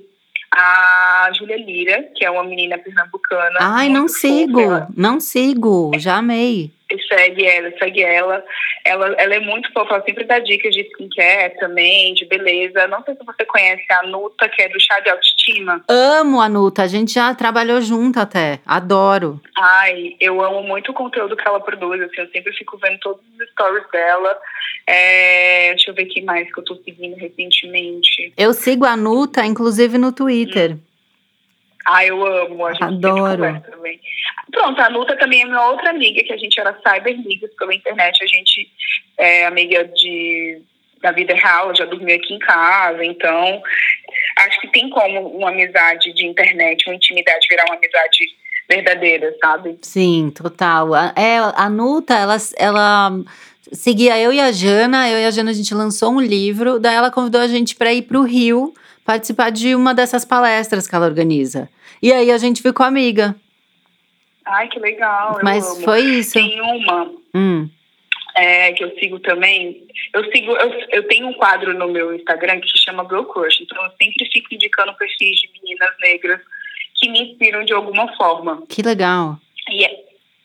a Júlia Lira, que é uma menina pernambucana. Ai, não sigo, não sigo, já amei segue ela, segue ela. Ela, ela é muito fofa, ela sempre dá dicas de skincare também, de beleza. Não sei se você conhece a Nuta, que é do chá de autoestima. Amo a Nuta, a gente já trabalhou junto até, adoro. Ai, eu amo muito o conteúdo que ela produz, assim, eu sempre fico vendo todos os stories dela. É, deixa eu ver quem mais que eu tô seguindo recentemente. Eu sigo a Nuta, inclusive no Twitter. Hum. Ah, eu amo, a gente Adoro. também. Pronto, a Nuta também é minha outra amiga, que a gente era cyberamigas pela internet, a gente é amiga de, da vida real, já dormiu aqui em casa, então acho que tem como uma amizade de internet, uma intimidade virar uma amizade verdadeira, sabe? Sim, total. É, a Nuta, ela, ela seguia eu e a Jana, eu e a Jana a gente lançou um livro, daí ela convidou a gente para ir para o Rio participar de uma dessas palestras que ela organiza. E aí a gente ficou amiga. Ai, que legal. Mas foi isso. Tem uma hum. é, que eu sigo também. Eu sigo, eu, eu tenho um quadro no meu Instagram que se chama Girl Crush. Então eu sempre fico indicando perfis de meninas negras que me inspiram de alguma forma. Que legal. E,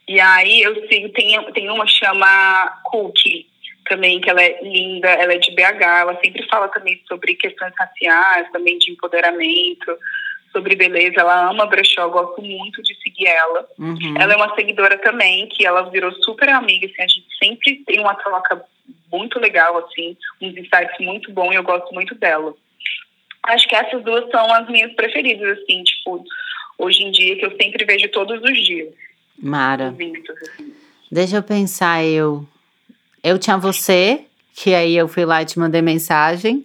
e aí eu sigo, tem, tem uma que chama Cookie também, que ela é linda, ela é de BH, ela sempre fala também sobre questões raciais, também de empoderamento, sobre beleza. Ela ama brechó, eu gosto muito de seguir ela. Uhum. Ela é uma seguidora também, que ela virou super amiga, assim, a gente sempre tem uma troca muito legal, assim, uns insights muito bons e eu gosto muito dela. Acho que essas duas são as minhas preferidas, assim, tipo, hoje em dia, que eu sempre vejo todos os dias. Mara. Vistos, assim. Deixa eu pensar, eu. Eu tinha você, que aí eu fui lá e te mandei mensagem.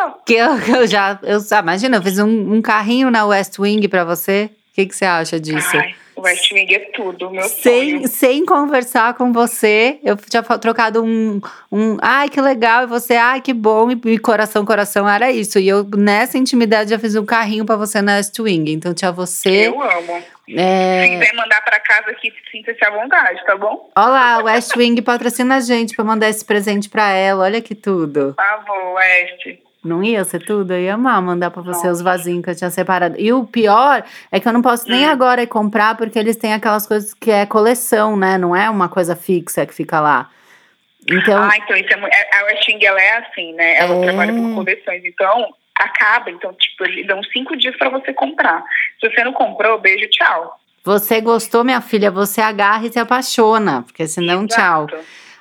Bom! Que eu, eu já. Eu, ah, imagina, eu fiz um, um carrinho na West Wing pra você. O que, que você acha disso? Ai, West Wing é tudo, meu sem, sonho. sem conversar com você, eu tinha trocado um, um ai que legal, e você, ai que bom, e, e coração, coração, era isso. E eu, nessa intimidade, já fiz um carrinho pra você na West Wing. Então tinha você. Eu amo. Se É... quiser mandar pra casa aqui, sinta-se à vontade, tá bom? Olha lá, West Wing patrocina a gente pra mandar esse presente pra ela. Olha que tudo. Por favor, West. Não ia ser tudo? Eu ia amar mandar pra você Nossa. os vasinhos que eu tinha separado. E o pior é que eu não posso nem Hum. agora ir comprar, porque eles têm aquelas coisas que é coleção, né? Não é uma coisa fixa que fica lá. Então, Ah, então isso é muito. A West Wing, ela é assim, né? Ela É. trabalha por coleções. Então, acaba. Então, tipo, eles dão cinco dias pra você comprar. Se você não comprou, beijo, tchau. você gostou, minha filha, você agarra e se apaixona, porque senão, tchau.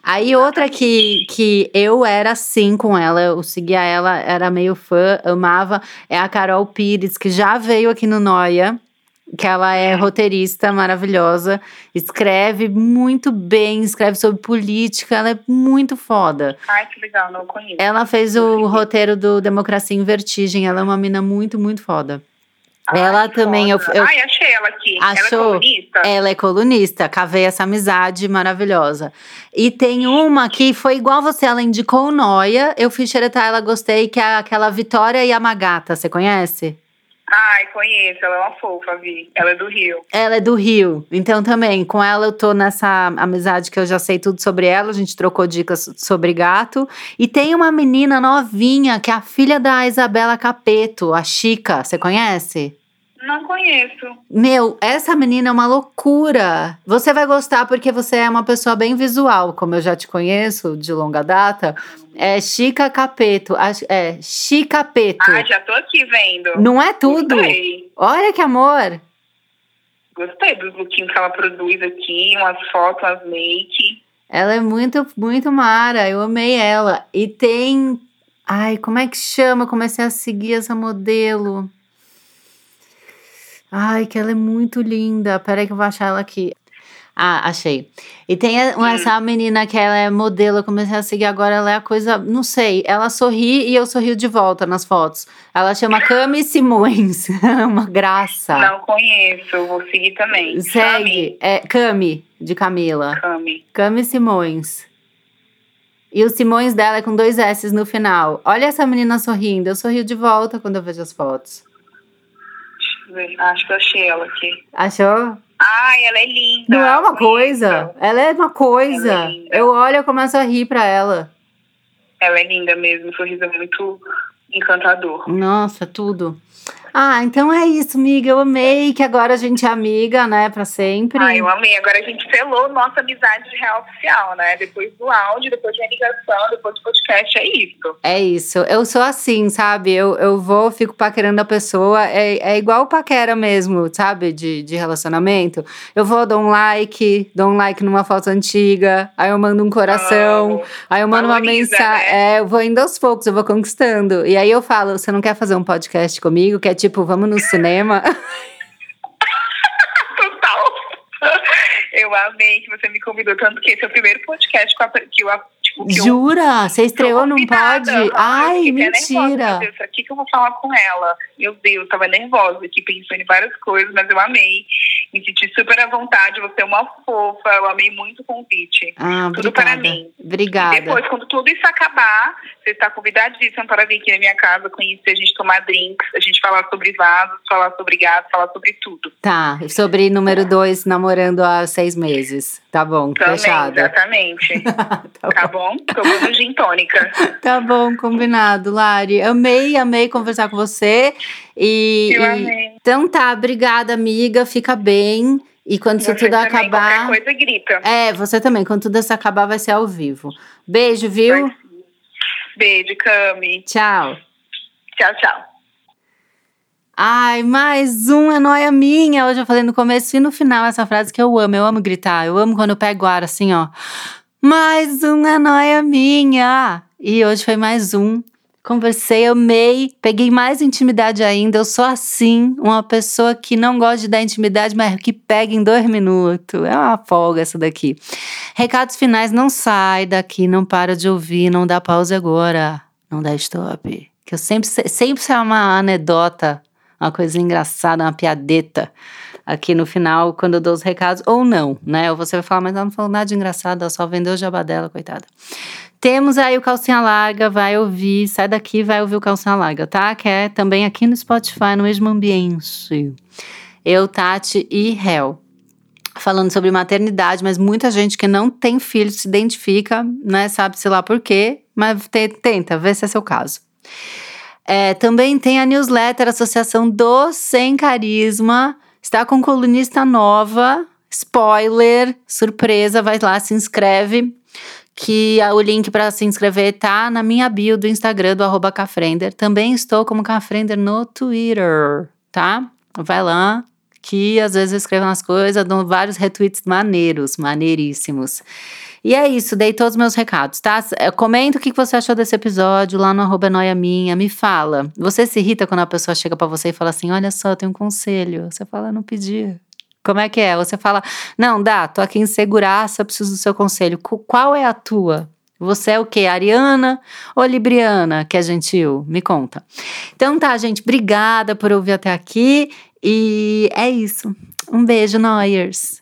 Aí outra que, que eu era assim com ela, eu seguia ela, era meio fã, amava, é a Carol Pires, que já veio aqui no Noia, que ela é roteirista maravilhosa, escreve muito bem, escreve sobre política, ela é muito foda. Ai, que legal, não conheço. Ela fez o roteiro do Democracia em Vertigem, ela é uma mina muito, muito foda. Ai, ela que também, eu, foda. eu Ai, achei ela aqui. Ela é Achou? comunista? ela é colunista, cavei essa amizade maravilhosa. E tem uma que foi igual você, ela indicou o Noia, eu fui xeretar ela, gostei, que é aquela Vitória Yamagata, você conhece? Ai, conheço. Ela é uma fofa, Vi. Ela é do Rio. Ela é do Rio, então também, com ela eu tô nessa amizade que eu já sei tudo sobre ela, a gente trocou dicas sobre gato. E tem uma menina novinha, que é a filha da Isabela Capeto, a Chica, você conhece? Não conheço. Meu, essa menina é uma loucura. Você vai gostar porque você é uma pessoa bem visual, como eu já te conheço de longa data. É Chica Capeto. É Chicapeto. Ah, já tô aqui vendo. Não é tudo? Gostei. Olha que amor. Gostei dos lookinhos que ela produz aqui, umas fotos, umas make. Ela é muito, muito mara. Eu amei ela. E tem. Ai, como é que chama? Comecei a seguir essa modelo. Ai, que ela é muito linda. Peraí que eu vou achar ela aqui. Ah, achei. E tem a- Hum. essa menina que ela é modelo, eu comecei a seguir agora, ela é a coisa, não sei, ela sorri e eu sorrio de volta nas fotos. Ela chama Cami Simões, uma graça. Não conheço, vou seguir também. Segue, é Cami, de Camila. Cami. Cami Simões. E o Simões dela é com dois S no final. Olha essa menina sorrindo. Eu sorrio de volta quando eu vejo as fotos. Ver. Acho que eu achei ela aqui. Achou? Ai, ela é linda. Não é uma coisa. Ela é uma coisa. É eu olho e começo a rir pra ela. Ela é linda mesmo, o sorriso é muito encantador. Nossa, tudo. Ah, então é isso, amiga. Eu amei que agora a gente é amiga, né? Pra sempre. Ai, eu amei. Agora a gente selou nossa amizade real oficial, né? Depois do áudio, depois de ligação, depois do podcast, é isso. É isso. Eu sou assim, sabe? Eu, eu vou, fico paquerando a pessoa. É, é igual paquera mesmo, sabe? De, de relacionamento. Eu vou, dou um like, dou um like numa foto antiga, aí eu mando um coração, Amo. aí eu mando uma Valoriza, mensagem. né? É, eu vou indo aos poucos, eu vou conquistando. E aí eu falo: você não quer fazer um podcast comigo? Que é tipo, vamos no cinema? Total. Eu amei que você me convidou, tanto que esse é o primeiro podcast que eu, tipo, que eu Jura? Você estreou, não pode? Ai, eu nervosa, mentira. Meu Deus, o que, que eu vou falar com ela? Meu Deus, tava nervosa aqui, pensando em várias coisas, mas eu amei. Me senti super à vontade, você é uma fofa, eu amei muito o convite. Ah, Tudo obrigada. para mim. Obrigada. E depois, quando tudo isso acabar, você está convidadíssima para vir aqui na minha casa, conhecer, a gente tomar drinks, a gente falar sobre vasos, falar sobre gato, falar sobre tudo. Tá, sobre número dois, namorando há seis meses. Tá bom, Também, fechado. exatamente. tá, tá bom? Tomando gin tônica. tá bom, combinado, Lari. Amei, amei conversar com você. E, Eu e- amei. então tá, obrigada, amiga. Fica bem. E quando você isso tudo acabar. Qualquer coisa grita. É, você também. Quando tudo isso acabar, vai ser ao vivo. Beijo, viu? Beijo, Cami. Tchau. Tchau, tchau. Ai, mais um é noia minha. Hoje eu falei no começo e no final essa frase que eu amo. Eu amo gritar. Eu amo quando eu pego ar assim, ó. Mais um é noia minha. E hoje foi mais um. Conversei, amei, peguei mais intimidade ainda. Eu sou assim, uma pessoa que não gosta de dar intimidade, mas que pega em dois minutos. É uma folga essa daqui. Recados finais, não sai daqui, não para de ouvir, não dá pausa agora, não dá stop. Que eu sempre, sempre é uma anedota, uma coisa engraçada, uma piadeta aqui no final, quando eu dou os recados, ou não, né? Ou você vai falar, mas ela não falou nada de engraçado, ela só vendeu o jabá dela, coitada. Temos aí o Calcinha Larga, vai ouvir, sai daqui, vai ouvir o Calcinha Larga, tá? Que é também aqui no Spotify, no mesmo ambiente. Eu, Tati e Hel. Falando sobre maternidade, mas muita gente que não tem filho se identifica, né? Sabe-se lá por quê, mas tenta, vê se é seu caso. É, também tem a newsletter Associação do Sem Carisma. Está com colunista nova. Spoiler, surpresa, vai lá, se inscreve que o link para se inscrever tá na minha bio do Instagram do arroba Cafrender. Também estou como Cafrender no Twitter, tá? Vai lá, que às vezes eu escrevo umas coisas, dou vários retweets maneiros, maneiríssimos. E é isso, dei todos os meus recados, tá? É, comenta o que você achou desse episódio lá no arroba noia minha, me fala. Você se irrita quando a pessoa chega para você e fala assim, olha só, eu tenho um conselho. Você fala, não pedi. Como é que é? Você fala, não, dá, tô aqui em segurança, preciso do seu conselho. Qual é a tua? Você é o quê? Ariana ou Libriana, que é gentil? Me conta. Então tá, gente, obrigada por ouvir até aqui e é isso. Um beijo, Noyers.